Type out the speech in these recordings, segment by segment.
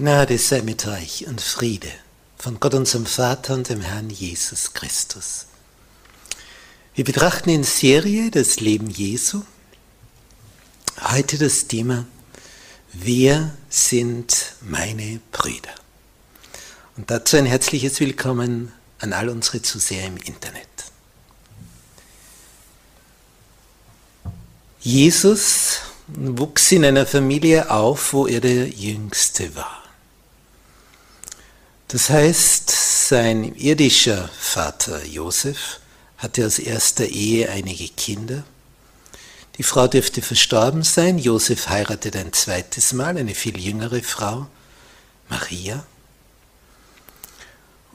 Gnade sei mit euch und Friede von Gott unserem Vater und dem Herrn Jesus Christus. Wir betrachten in Serie das Leben Jesu. Heute das Thema, wer sind meine Brüder? Und dazu ein herzliches Willkommen an all unsere Zuseher im Internet. Jesus wuchs in einer Familie auf, wo er der Jüngste war. Das heißt, sein irdischer Vater Josef hatte aus erster Ehe einige Kinder. Die Frau dürfte verstorben sein. Josef heiratet ein zweites Mal eine viel jüngere Frau, Maria.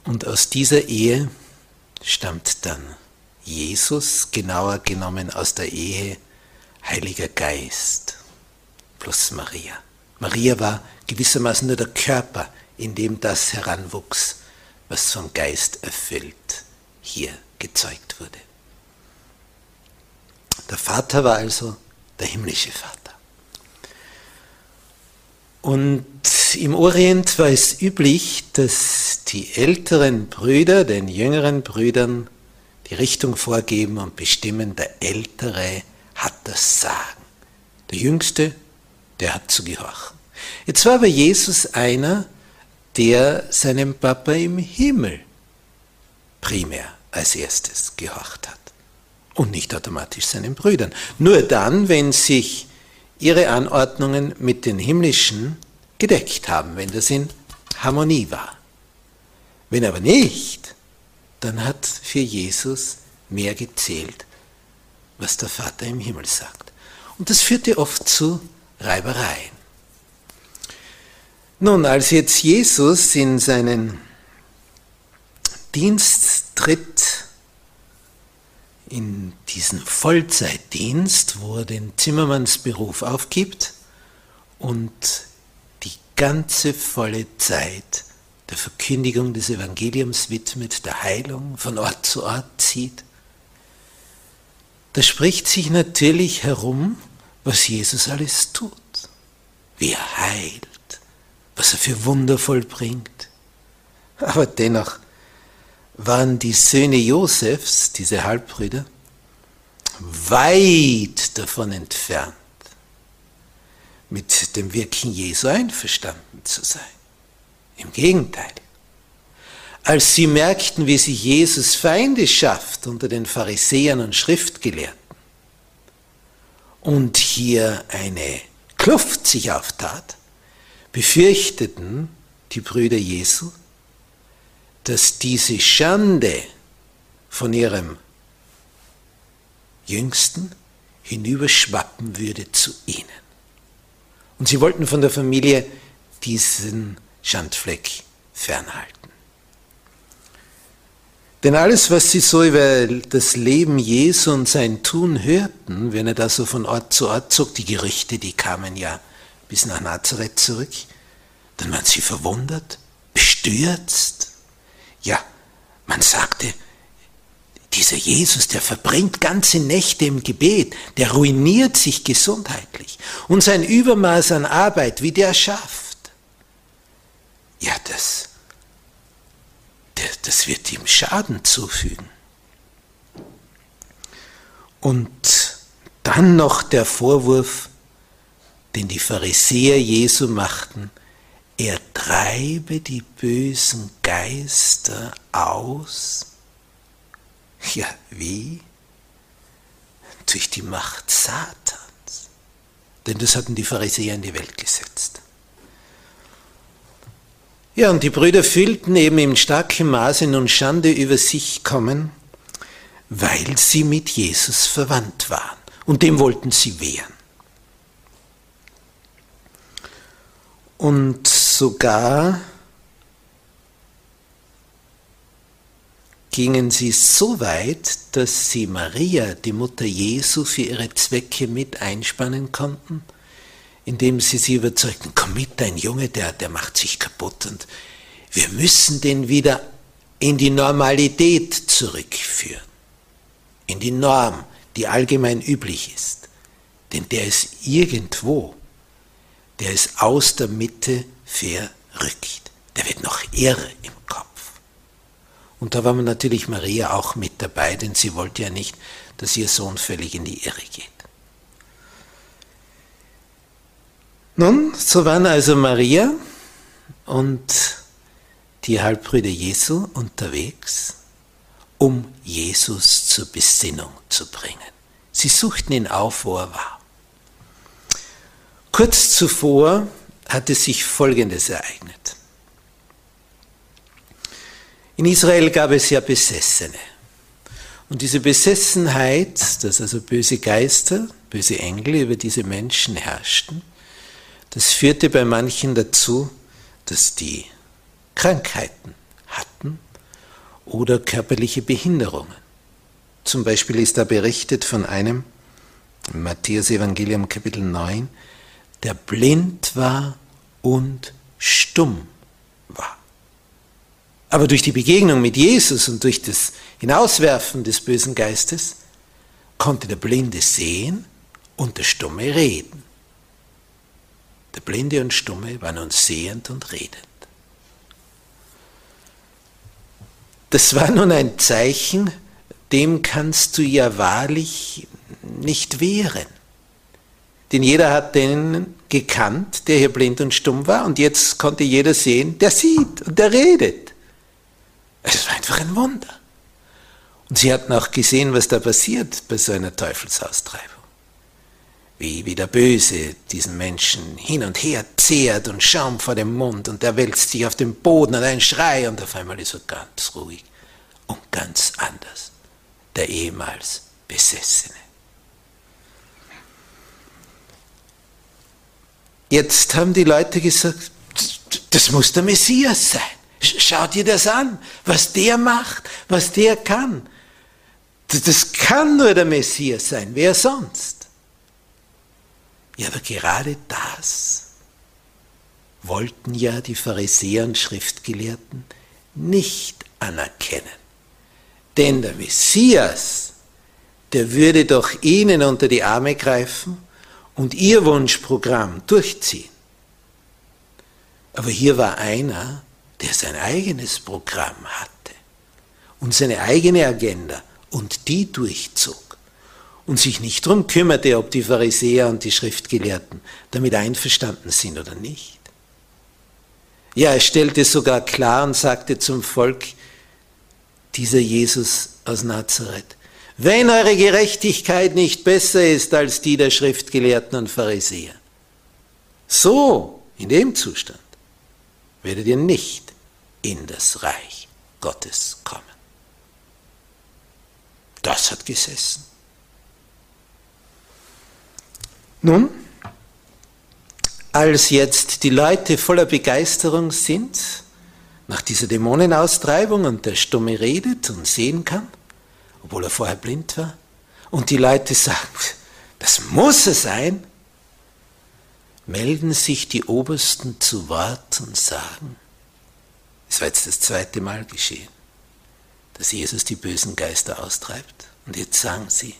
Und aus dieser Ehe stammt dann Jesus, genauer genommen aus der Ehe Heiliger Geist plus Maria. Maria war gewissermaßen nur der Körper in dem das heranwuchs, was vom Geist erfüllt hier gezeugt wurde. Der Vater war also der himmlische Vater. Und im Orient war es üblich, dass die älteren Brüder den jüngeren Brüdern die Richtung vorgeben und bestimmen, der Ältere hat das Sagen. Der Jüngste, der hat zu gehorchen. Jetzt war aber Jesus einer, der seinem Papa im Himmel primär als erstes gehorcht hat und nicht automatisch seinen Brüdern. Nur dann, wenn sich ihre Anordnungen mit den himmlischen gedeckt haben, wenn das in Harmonie war. Wenn aber nicht, dann hat für Jesus mehr gezählt, was der Vater im Himmel sagt. Und das führte oft zu Reibereien. Nun, als jetzt Jesus in seinen Dienst tritt, in diesen Vollzeitdienst, wo er den Zimmermannsberuf aufgibt und die ganze volle Zeit der Verkündigung des Evangeliums widmet, der Heilung von Ort zu Ort zieht, da spricht sich natürlich herum, was Jesus alles tut, wie er heilt, was er für Wunder vollbringt. Aber dennoch waren die Söhne Josefs, diese Halbbrüder, weit davon entfernt, mit dem Wirken Jesu einverstanden zu sein. Im Gegenteil. Als sie merkten, wie sich Jesus Feinde schafft unter den Pharisäern und Schriftgelehrten und hier eine Kluft sich auftat, befürchteten die Brüder Jesu, dass diese Schande von ihrem Jüngsten hinüberschwappen würde zu ihnen. Und sie wollten von der Familie diesen Schandfleck fernhalten. Denn alles, was sie so über das Leben Jesu und sein Tun hörten, wenn er da so von Ort zu Ort zog, die Gerüchte, die kamen ja bis nach Nazareth zurück, dann waren sie verwundert, bestürzt. Ja, man sagte, dieser Jesus, der verbringt ganze Nächte im Gebet, der ruiniert sich gesundheitlich. Und sein Übermaß an Arbeit, wie der schafft, ja, das, das wird ihm Schaden zufügen. Und dann noch der Vorwurf, den die Pharisäer Jesu machten, er treibe die bösen Geister aus. Ja, wie? Durch die Macht Satans. Denn das hatten die Pharisäer in die Welt gesetzt. Ja, und die Brüder fühlten eben in starkem Maße nun Schande über sich kommen, weil sie mit Jesus verwandt waren. Und dem wollten sie wehren. Und sogar gingen sie so weit, dass sie Maria, die Mutter Jesu, für ihre Zwecke mit einspannen konnten indem sie sie überzeugten, komm mit, dein Junge, der, der macht sich kaputt und wir müssen den wieder in die Normalität zurückführen, in die Norm, die allgemein üblich ist. Denn der ist irgendwo, der ist aus der Mitte verrückt, der wird noch irre im Kopf. Und da war natürlich Maria auch mit dabei, denn sie wollte ja nicht, dass ihr Sohn völlig in die Irre geht. Nun, so waren also Maria und die Halbbrüder Jesu unterwegs, um Jesus zur Besinnung zu bringen. Sie suchten ihn auf, wo er war. Kurz zuvor hatte sich Folgendes ereignet. In Israel gab es ja Besessene. Und diese Besessenheit, dass also böse Geister, böse Engel über diese Menschen herrschten, das führte bei manchen dazu, dass die Krankheiten hatten oder körperliche Behinderungen. Zum Beispiel ist da berichtet von einem, im Matthäus Evangelium Kapitel 9, der blind war und stumm war. Aber durch die Begegnung mit Jesus und durch das Hinauswerfen des bösen Geistes konnte der Blinde sehen und der Stumme reden. Der Blinde und Stumme war nun sehend und redend. Das war nun ein Zeichen, dem kannst du ja wahrlich nicht wehren. Denn jeder hat den gekannt, der hier blind und stumm war, und jetzt konnte jeder sehen, der sieht und der redet. Es war einfach ein Wunder. Und sie hatten auch gesehen, was da passiert bei so einer Teufelsaustreibung wie, wie der Böse diesen Menschen hin und her zehrt und Schaum vor dem Mund und er wälzt sich auf den Boden und ein Schrei und auf einmal ist er ganz ruhig und ganz anders, der ehemals Besessene. Jetzt haben die Leute gesagt, das muss der Messias sein. Schau dir das an, was der macht, was der kann. Das kann nur der Messias sein, wer sonst? Ja, aber gerade das wollten ja die Pharisäer und Schriftgelehrten nicht anerkennen. Denn der Messias, der würde doch ihnen unter die Arme greifen und ihr Wunschprogramm durchziehen. Aber hier war einer, der sein eigenes Programm hatte und seine eigene Agenda und die durchzog und sich nicht darum kümmerte, ob die Pharisäer und die Schriftgelehrten damit einverstanden sind oder nicht. Ja, er stellte sogar klar und sagte zum Volk, dieser Jesus aus Nazareth, wenn eure Gerechtigkeit nicht besser ist als die der Schriftgelehrten und Pharisäer, so, in dem Zustand, werdet ihr nicht in das Reich Gottes kommen. Das hat gesessen. Nun, als jetzt die Leute voller Begeisterung sind, nach dieser Dämonenaustreibung und der Stumme redet und sehen kann, obwohl er vorher blind war, und die Leute sagen, das muss er sein, melden sich die Obersten zu Wort und sagen, es war jetzt das zweite Mal geschehen, dass Jesus die bösen Geister austreibt. Und jetzt sagen sie,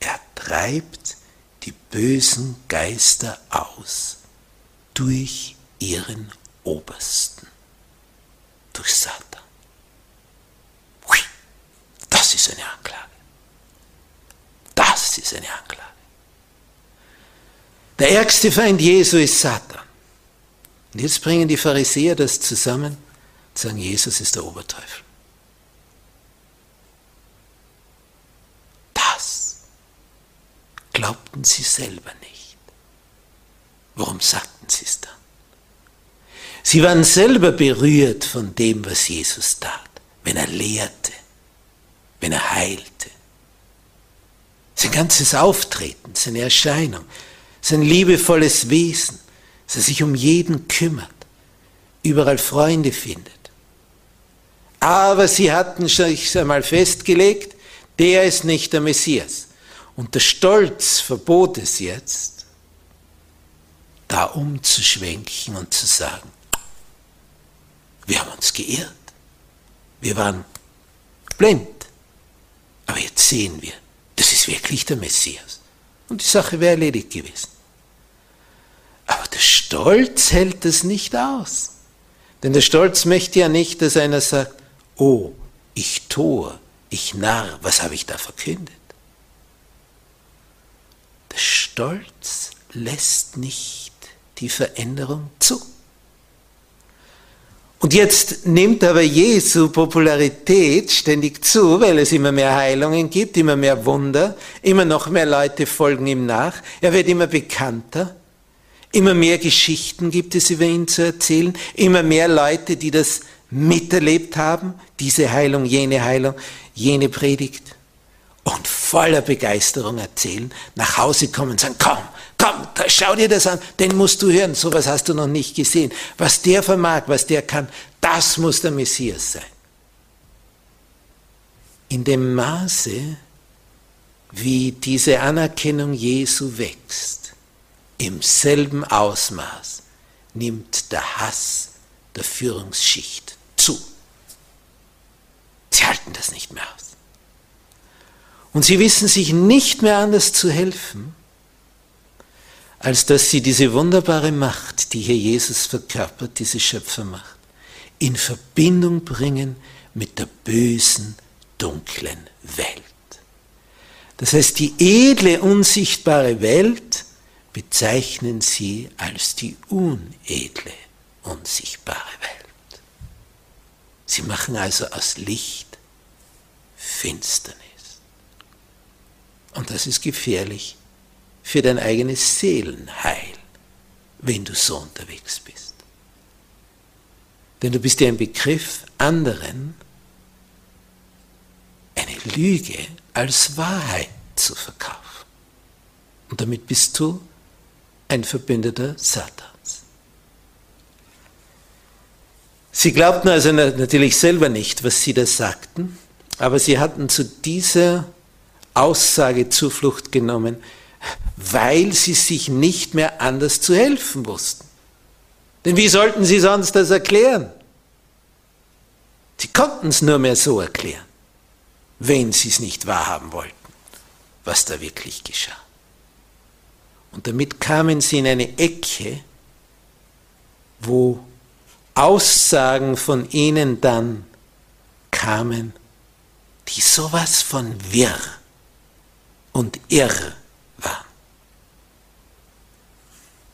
er treibt die bösen Geister aus durch ihren Obersten, durch Satan. Das ist eine Anklage. Das ist eine Anklage. Der ärgste Feind Jesu ist Satan. Und jetzt bringen die Pharisäer das zusammen und sagen, Jesus ist der Oberteufel. Das glaubten sie selber nicht. Warum sagten sie es dann? Sie waren selber berührt von dem, was Jesus tat, wenn er lehrte, wenn er heilte. Sein ganzes Auftreten, seine Erscheinung, sein liebevolles Wesen, dass er sich um jeden kümmert, überall Freunde findet. Aber sie hatten sich einmal festgelegt, der ist nicht der Messias. Und der Stolz verbot es jetzt, da umzuschwenken und zu sagen, wir haben uns geirrt, wir waren blind, aber jetzt sehen wir, das ist wirklich der Messias. Und die Sache wäre erledigt gewesen. Aber der Stolz hält es nicht aus. Denn der Stolz möchte ja nicht, dass einer sagt, oh, ich Tor, ich Narr, was habe ich da verkündet? Der Stolz lässt nicht die Veränderung zu. Und jetzt nimmt aber Jesu Popularität ständig zu, weil es immer mehr Heilungen gibt, immer mehr Wunder, immer noch mehr Leute folgen ihm nach, er wird immer bekannter, immer mehr Geschichten gibt es über ihn zu erzählen, immer mehr Leute, die das miterlebt haben, diese Heilung, jene Heilung, jene Predigt. Und voller Begeisterung erzählen, nach Hause kommen und sagen, komm, komm, schau dir das an, den musst du hören, sowas hast du noch nicht gesehen. Was der vermag, was der kann, das muss der Messias sein. In dem Maße, wie diese Anerkennung Jesu wächst, im selben Ausmaß nimmt der Hass der Führungsschicht zu. Sie halten das nicht mehr aus. Und sie wissen sich nicht mehr anders zu helfen, als dass sie diese wunderbare Macht, die hier Jesus verkörpert, diese Schöpfermacht, in Verbindung bringen mit der bösen, dunklen Welt. Das heißt, die edle, unsichtbare Welt bezeichnen sie als die unedle, unsichtbare Welt. Sie machen also aus Licht Finsternis. Und das ist gefährlich für dein eigenes Seelenheil, wenn du so unterwegs bist. Denn du bist ja im Begriff, anderen eine Lüge als Wahrheit zu verkaufen. Und damit bist du ein Verbündeter Satans. Sie glaubten also natürlich selber nicht, was sie da sagten, aber sie hatten zu dieser Aussage Zuflucht genommen, weil sie sich nicht mehr anders zu helfen wussten. Denn wie sollten sie sonst das erklären? Sie konnten es nur mehr so erklären, wenn sie es nicht wahrhaben wollten, was da wirklich geschah. Und damit kamen sie in eine Ecke, wo Aussagen von ihnen dann kamen, die sowas von wirr und irr war.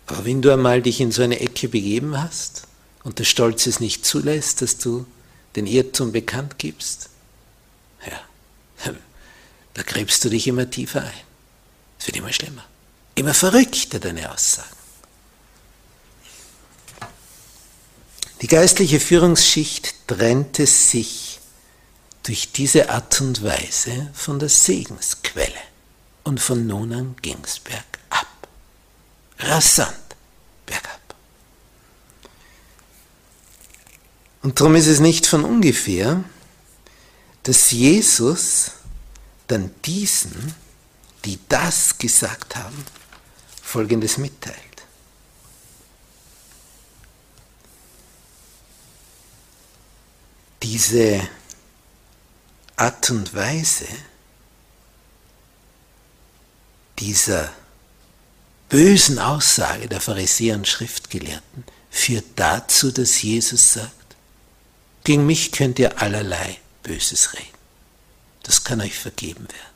Aber wenn du einmal dich in so eine Ecke begeben hast und der Stolz es nicht zulässt, dass du den Irrtum bekannt gibst, ja, da gräbst du dich immer tiefer ein. Es wird immer schlimmer, immer verrückter deine Aussagen. Die geistliche Führungsschicht trennte sich durch diese Art und Weise von der Segensquelle und von nun an ging es bergab rasant bergab. Und darum ist es nicht von ungefähr, dass Jesus dann diesen, die das gesagt haben, Folgendes mitteilt. Diese Art und Weise dieser bösen Aussage der Pharisäer und Schriftgelehrten führt dazu, dass Jesus sagt, gegen mich könnt ihr allerlei Böses reden. Das kann euch vergeben werden.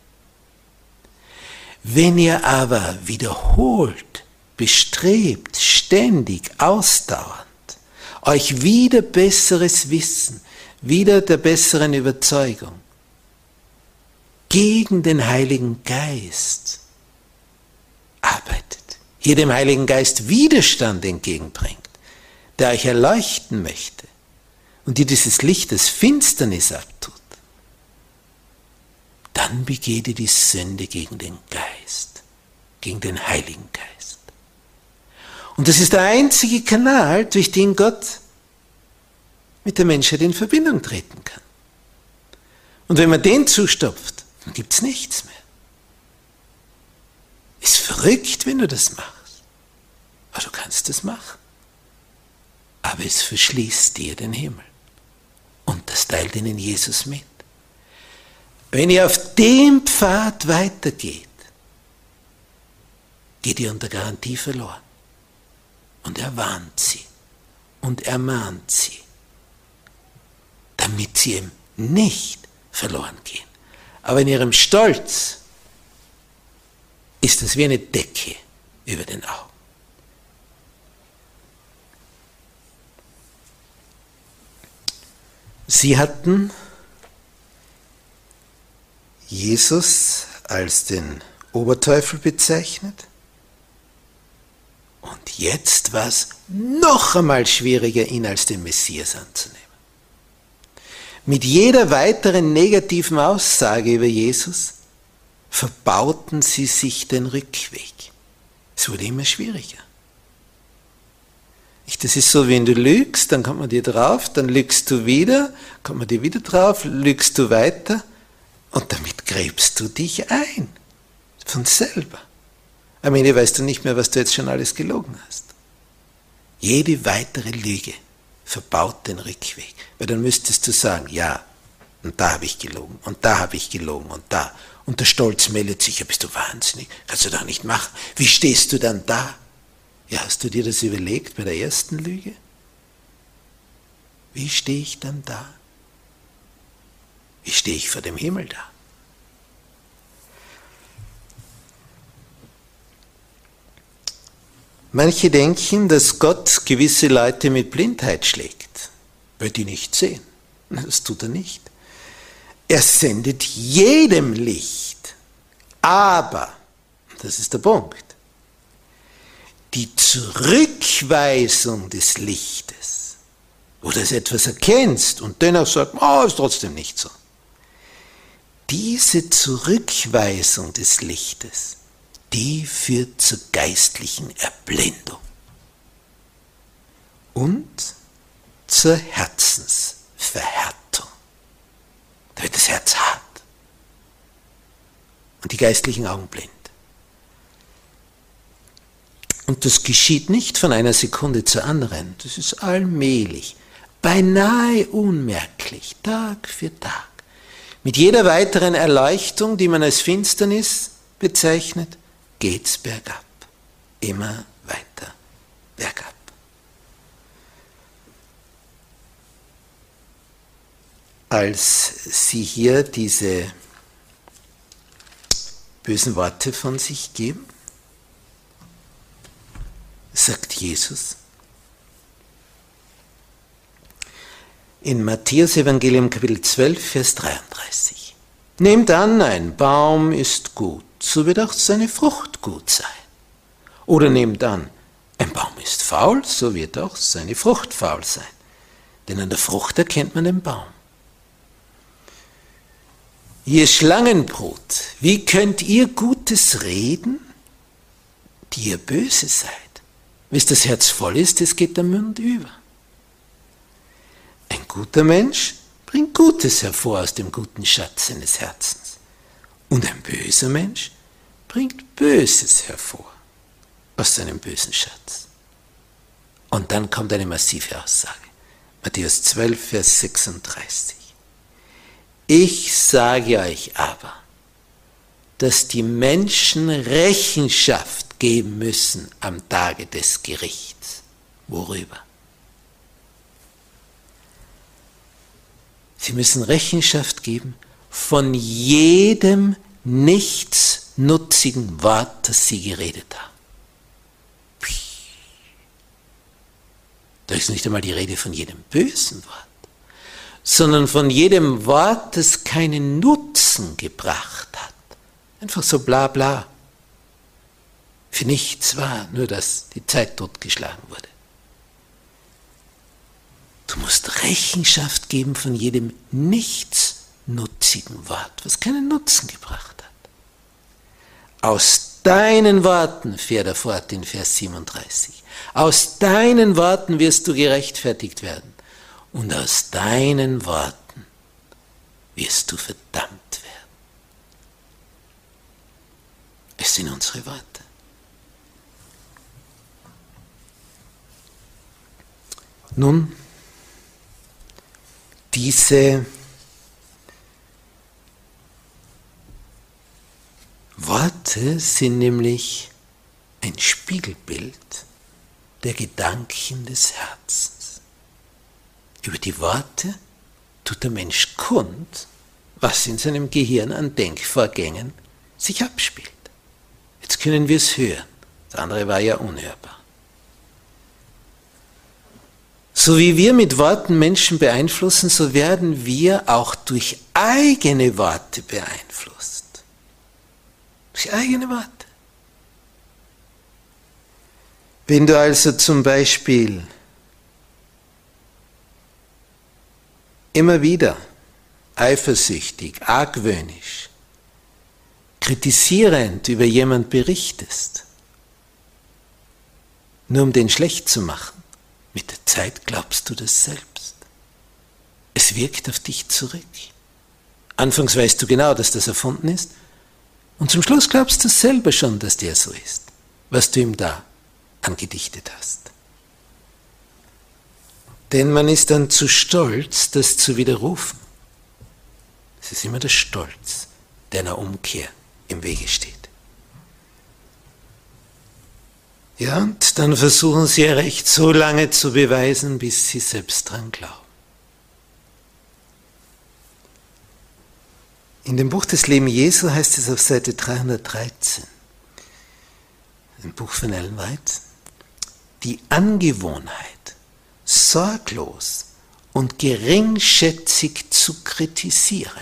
Wenn ihr aber wiederholt, bestrebt, ständig, ausdauernd, euch wieder besseres Wissen, wieder der besseren Überzeugung, gegen den Heiligen Geist arbeitet, hier dem Heiligen Geist Widerstand entgegenbringt, der euch erleuchten möchte und die dieses Licht des Finsternis abtut, dann begeht ihr die Sünde gegen den Geist, gegen den Heiligen Geist. Und das ist der einzige Kanal, durch den Gott mit der Menschheit in Verbindung treten kann. Und wenn man den zustopft, dann gibt es nichts mehr. Ist verrückt, wenn du das machst. Aber du kannst es machen. Aber es verschließt dir den Himmel. Und das teilt ihnen Jesus mit. Wenn ihr auf dem Pfad weitergeht, geht ihr unter Garantie verloren. Und er warnt sie und ermahnt sie, damit sie ihm nicht verloren gehen. Aber in ihrem Stolz ist es wie eine Decke über den Augen. Sie hatten Jesus als den Oberteufel bezeichnet. Und jetzt war es noch einmal schwieriger, ihn als den Messias anzunehmen. Mit jeder weiteren negativen Aussage über Jesus verbauten sie sich den Rückweg. Es wurde immer schwieriger. Das ist so, wenn du lügst, dann kommt man dir drauf, dann lügst du wieder, kommt man dir wieder drauf, lügst du weiter und damit gräbst du dich ein. Von selber. Am Ende weißt du nicht mehr, was du jetzt schon alles gelogen hast. Jede weitere Lüge verbaut den Rückweg. Weil dann müsstest du sagen, ja, und da habe ich gelogen, und da habe ich gelogen, und da. Und der Stolz meldet sich, ja, bist du wahnsinnig, kannst du doch nicht machen. Wie stehst du dann da? Ja, hast du dir das überlegt bei der ersten Lüge? Wie stehe ich dann da? Wie stehe ich vor dem Himmel da? Manche denken, dass Gott gewisse Leute mit Blindheit schlägt, weil die nicht sehen. Das tut er nicht. Er sendet jedem Licht. Aber, das ist der Punkt, die Zurückweisung des Lichtes, wo du etwas erkennst und dennoch sagst, oh, ist trotzdem nicht so. Diese Zurückweisung des Lichtes, die führt zur geistlichen Erblindung und zur Herzensverhärtung. Da wird das Herz hart und die geistlichen Augen blind. Und das geschieht nicht von einer Sekunde zur anderen, das ist allmählich, beinahe unmerklich, Tag für Tag. Mit jeder weiteren Erleuchtung, die man als Finsternis bezeichnet, geht's bergab. Immer weiter bergab. Als Sie hier diese bösen Worte von sich geben, sagt Jesus. In Matthäus Evangelium Kapitel 12, Vers 33. Nehmt an, ein Baum ist gut, so wird auch seine Frucht gut sein. Oder nehmt an, ein Baum ist faul, so wird auch seine Frucht faul sein. Denn an der Frucht erkennt man den Baum. Ihr Schlangenbrot, wie könnt ihr Gutes reden, die ihr böse seid? Wenn das Herz voll ist, es geht der Mund über. Ein guter Mensch bringt Gutes hervor aus dem guten Schatz seines Herzens. Und ein böser Mensch bringt Böses hervor aus seinem bösen Schatz. Und dann kommt eine massive Aussage. Matthäus 12, Vers 36. Ich sage euch aber, dass die Menschen Rechenschaft geben müssen am Tage des Gerichts. Worüber? Sie müssen Rechenschaft geben von jedem nichtsnutzigen Wort, das sie geredet haben. Da ist nicht einmal die Rede von jedem bösen Wort, sondern von jedem Wort, das keinen Nutzen gebracht hat. Einfach so bla bla. Für nichts war, nur dass die Zeit totgeschlagen wurde. Du musst Rechenschaft geben von jedem nichtsnutzigen Wort, was keinen Nutzen gebracht hat. Aus deinen Worten, fährt er fort in Vers 37, aus deinen Worten wirst du gerechtfertigt werden und aus deinen Worten wirst du verdammt werden. Es sind unsere Worte. Nun, diese Worte sind nämlich ein Spiegelbild der Gedanken des Herzens. Über die Worte tut der Mensch kund, was in seinem Gehirn an Denkvorgängen sich abspielt. Jetzt können wir es hören. Das andere war ja unhörbar. So wie wir mit Worten Menschen beeinflussen, so werden wir auch durch eigene Worte beeinflusst. Durch eigene Worte. Wenn du also zum Beispiel immer wieder eifersüchtig, argwöhnisch, kritisierend über jemand berichtest, nur um den schlecht zu machen, mit der Zeit glaubst du das selbst. Es wirkt auf dich zurück. Anfangs weißt du genau, dass das erfunden ist. Und zum Schluss glaubst du selber schon, dass der so ist, was du ihm da angedichtet hast. Denn man ist dann zu stolz, das zu widerrufen. Es ist immer der Stolz, der einer Umkehr im Wege steht. Ja, und dann versuchen sie ihr Recht so lange zu beweisen, bis sie selbst dran glauben. In dem Buch des Leben Jesu heißt es auf Seite 313, im Buch von Ellen White, die Angewohnheit, sorglos und geringschätzig zu kritisieren.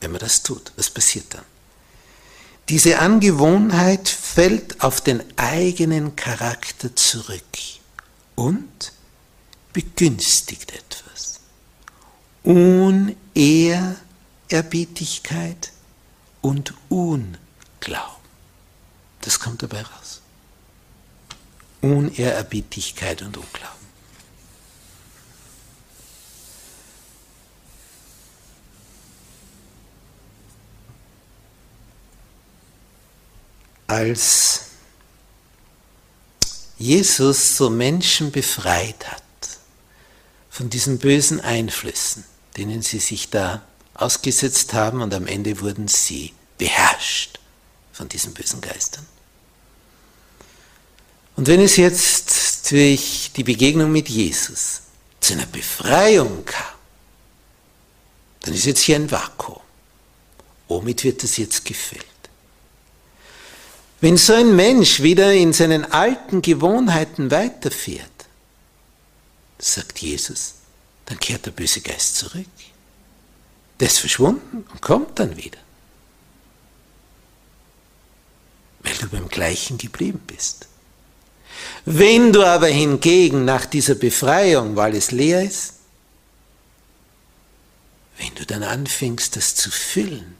Wenn man das tut, was passiert dann? Diese Angewohnheit fällt auf den eigenen Charakter zurück und begünstigt etwas. Unehrerbietigkeit und Unglauben. Das kommt dabei raus. Unehrerbietigkeit und Unglauben. Als Jesus so Menschen befreit hat von diesen bösen Einflüssen, denen sie sich da ausgesetzt haben und am Ende wurden sie beherrscht von diesen bösen Geistern. Und wenn es jetzt durch die Begegnung mit Jesus zu einer Befreiung kam, dann ist jetzt hier ein Vakuum. Womit wird das jetzt gefüllt? Wenn so ein Mensch wieder in seinen alten Gewohnheiten weiterfährt, sagt Jesus, dann kehrt der böse Geist zurück. Der ist verschwunden und kommt dann wieder. Weil du beim gleichen geblieben bist. Wenn du aber hingegen nach dieser Befreiung, weil es leer ist, wenn du dann anfängst, das zu füllen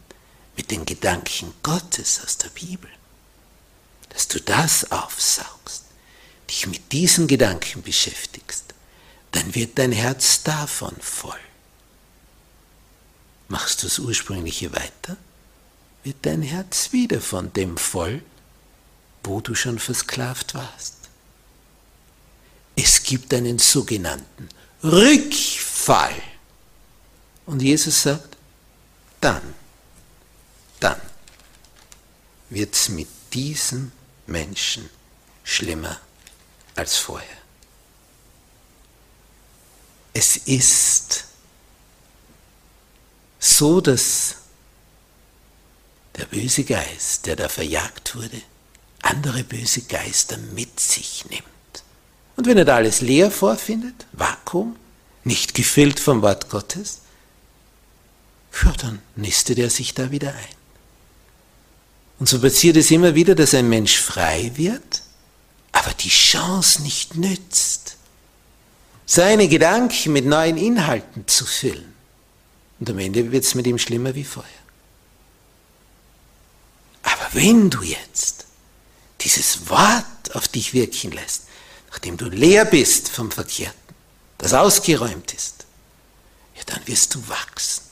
mit den Gedanken Gottes aus der Bibel, dass du das aufsaugst, dich mit diesen Gedanken beschäftigst, dann wird dein Herz davon voll. Machst du das Ursprüngliche weiter, wird dein Herz wieder von dem voll, wo du schon versklavt warst. es gibt einen sogenannten Rückfall. Und Jesus sagt, dann, dann wird es mit diesen Menschen schlimmer als vorher. Es ist so, dass der böse Geist, der da verjagt wurde, andere böse Geister mit sich nimmt. Und wenn er da alles leer vorfindet, Vakuum, nicht gefüllt vom Wort Gottes, ja, dann nistet er sich da wieder ein. Und so passiert es immer wieder, dass ein Mensch frei wird, aber die Chance nicht nützt, seine Gedanken mit neuen Inhalten zu füllen. Und am Ende wird es mit ihm schlimmer wie vorher. Aber wenn du jetzt dieses Wort auf dich wirken lässt, nachdem du leer bist vom Verkehrten, das ausgeräumt ist, ja, dann wirst du wachsen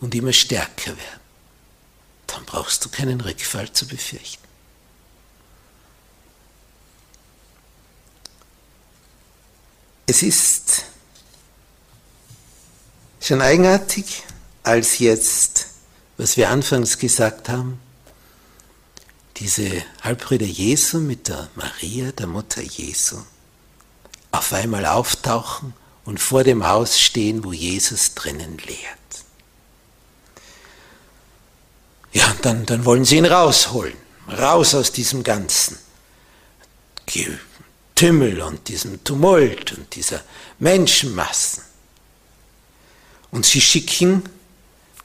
und immer stärker werden. Dann brauchst du keinen Rückfall zu befürchten. Es ist schon eigenartig, als jetzt, was wir anfangs gesagt haben, diese Halbbrüder Jesu mit der Maria, der Mutter Jesu, auf einmal auftauchen und vor dem Haus stehen, wo Jesus drinnen lehrt. Ja, dann, dann wollen sie ihn rausholen, raus aus diesem ganzen Getümmel und diesem Tumult und dieser Menschenmassen. Und sie schicken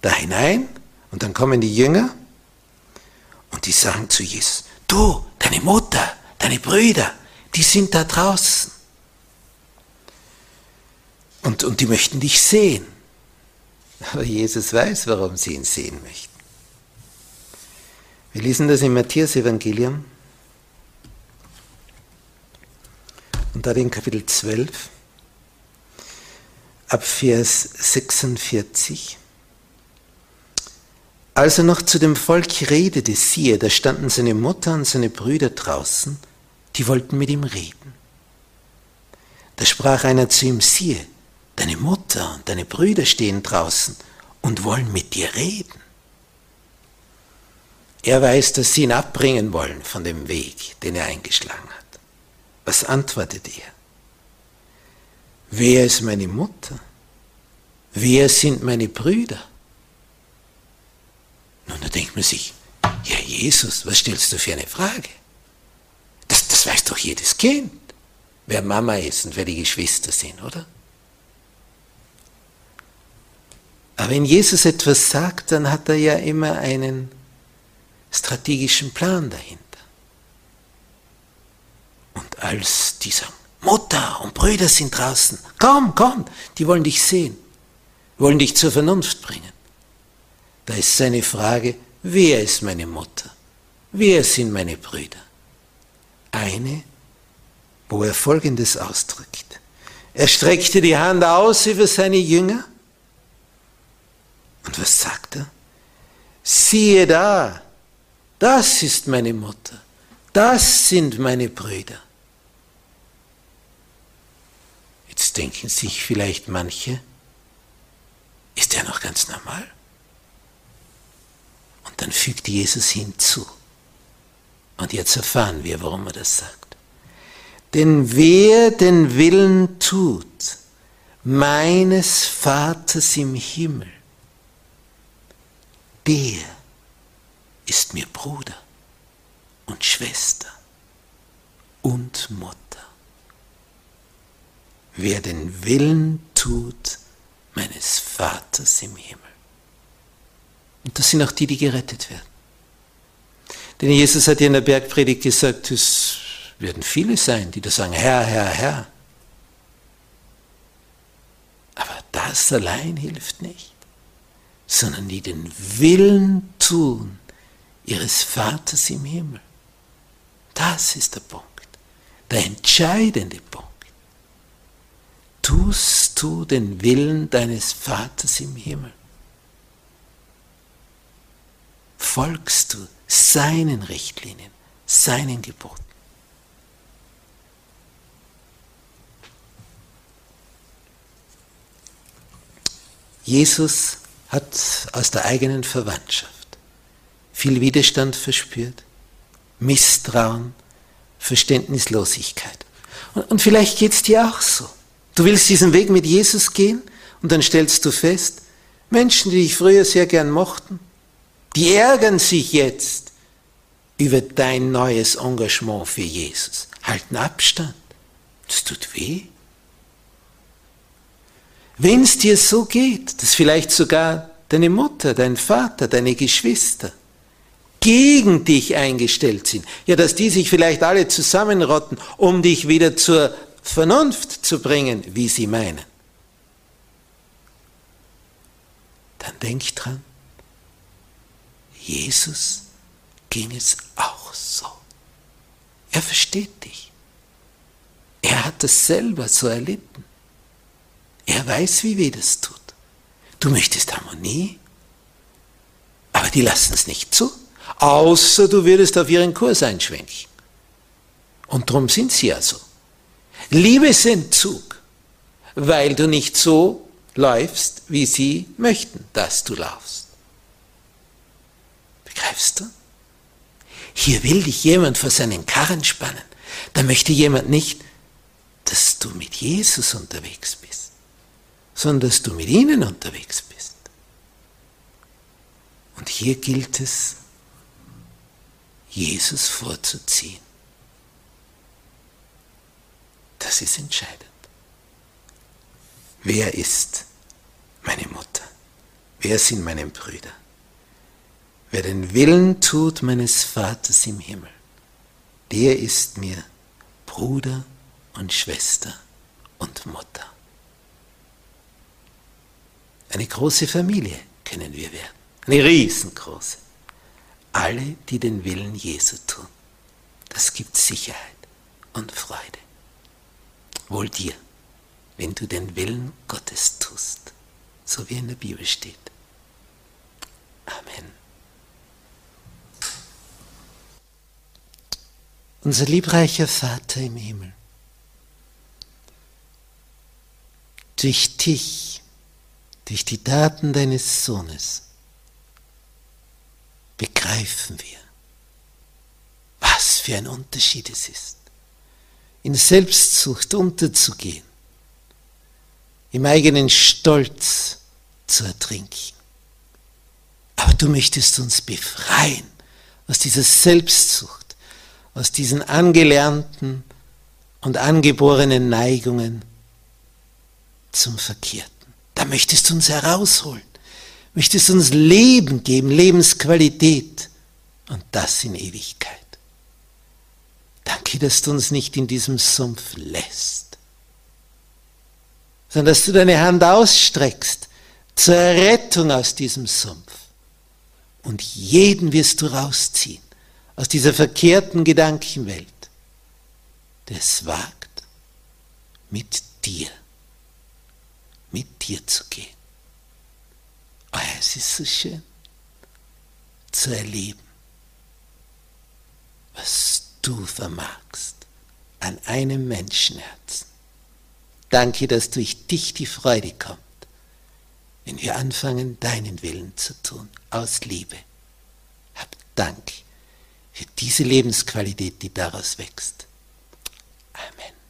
da hinein und dann kommen die Jünger und die sagen zu Jesus, du, deine Mutter, deine Brüder, die sind da draußen. Und, und die möchten dich sehen. Aber Jesus weiß, warum sie ihn sehen möchten. Wir lesen das im Matthäus-Evangelium und da in Kapitel 12 ab Vers 46. Als er noch zu dem Volk redete, siehe, da standen seine Mutter und seine Brüder draußen, die wollten mit ihm reden. Da sprach einer zu ihm, siehe, deine Mutter und deine Brüder stehen draußen und wollen mit dir reden. Er weiß, dass sie ihn abbringen wollen von dem Weg, den er eingeschlagen hat. Was antwortet er? Wer ist meine Mutter? Wer sind meine Brüder? Nun, da denkt man sich, ja Jesus, was stellst du für eine Frage? Das, das weiß doch jedes Kind, wer Mama ist und wer die Geschwister sind, oder? Aber wenn Jesus etwas sagt, dann hat er ja immer einen strategischen Plan dahinter. Und als die sagen, Mutter und Brüder sind draußen, komm, komm, die wollen dich sehen, wollen dich zur Vernunft bringen. Da ist seine Frage, wer ist meine Mutter? Wer sind meine Brüder? Eine, wo er Folgendes ausdrückt. Er streckte die Hand aus über seine Jünger. Und was sagt er? Siehe da, das ist meine Mutter, das sind meine Brüder. Jetzt denken sich vielleicht manche, ist er noch ganz normal? Und dann fügt Jesus hinzu. Und jetzt erfahren wir, warum er das sagt. Denn wer den Willen tut, meines Vaters im Himmel, der ist mir Bruder und Schwester und Mutter. Wer den Willen tut meines Vaters im Himmel. Und das sind auch die, die gerettet werden. Denn Jesus hat ja in der Bergpredigt gesagt, es werden viele sein, die da sagen, Herr, Herr, Herr. Aber das allein hilft nicht, sondern die den Willen tun ihres Vaters im Himmel. Das ist der Punkt, der entscheidende Punkt. Tust du den Willen deines Vaters im Himmel? Folgst du seinen Richtlinien, seinen Geboten? Jesus hat aus der eigenen Verwandtschaft viel Widerstand verspürt, Misstrauen, Verständnislosigkeit. Und, und vielleicht geht es dir auch so. Du willst diesen Weg mit Jesus gehen und dann stellst du fest, Menschen, die dich früher sehr gern mochten, die ärgern sich jetzt über dein neues Engagement für Jesus, halten Abstand. Das tut weh. Wenn es dir so geht, dass vielleicht sogar deine Mutter, dein Vater, deine Geschwister gegen dich eingestellt sind, ja, dass die sich vielleicht alle zusammenrotten, um dich wieder zur Vernunft zu bringen, wie sie meinen, dann denk dran, Jesus ging es auch so. Er versteht dich. Er hat es selber so erlitten. Er weiß, wie weh das tut. Du möchtest Harmonie, aber die lassen es nicht zu, außer du würdest auf ihren Kurs einschwenken. Und darum sind sie ja so. Liebesentzug, weil du nicht so läufst, wie sie möchten, dass du laufst. Begreifst du? Hier will dich jemand vor seinen Karren spannen. Da möchte jemand nicht, dass du mit Jesus unterwegs bist, sondern dass du mit ihnen unterwegs bist. Und hier gilt es, Jesus vorzuziehen. Das ist entscheidend. Wer ist meine Mutter? Wer sind meine Brüder? Wer den Willen tut meines Vaters im Himmel, der ist mir Bruder und Schwester und Mutter. Eine große Familie können wir werden, eine riesengroße. Alle, die den Willen Jesu tun. Das gibt Sicherheit und Freude. Wohl dir, wenn du den Willen Gottes tust, so wie in der Bibel steht. Amen. Unser liebreicher Vater im Himmel, durch dich, durch die Daten deines Sohnes, begreifen wir, was für ein Unterschied es ist, in Selbstsucht unterzugehen, im eigenen Stolz zu ertrinken. Aber du möchtest uns befreien aus dieser Selbstsucht aus diesen angelernten und angeborenen Neigungen zum Verkehrten. Da möchtest du uns herausholen, möchtest uns Leben geben, Lebensqualität und das in Ewigkeit. Danke, dass du uns nicht in diesem Sumpf lässt, sondern dass du deine Hand ausstreckst zur Rettung aus diesem Sumpf. Und jeden wirst du rausziehen aus dieser verkehrten Gedankenwelt, der es wagt, mit dir, mit dir zu gehen. Schön zu erleben, was du vermagst an einem Menschenherzen. Danke, dass durch dich die Freude kommt, wenn wir anfangen, deinen Willen zu tun, aus Liebe. Hab Dank für diese Lebensqualität, die daraus wächst. Amen.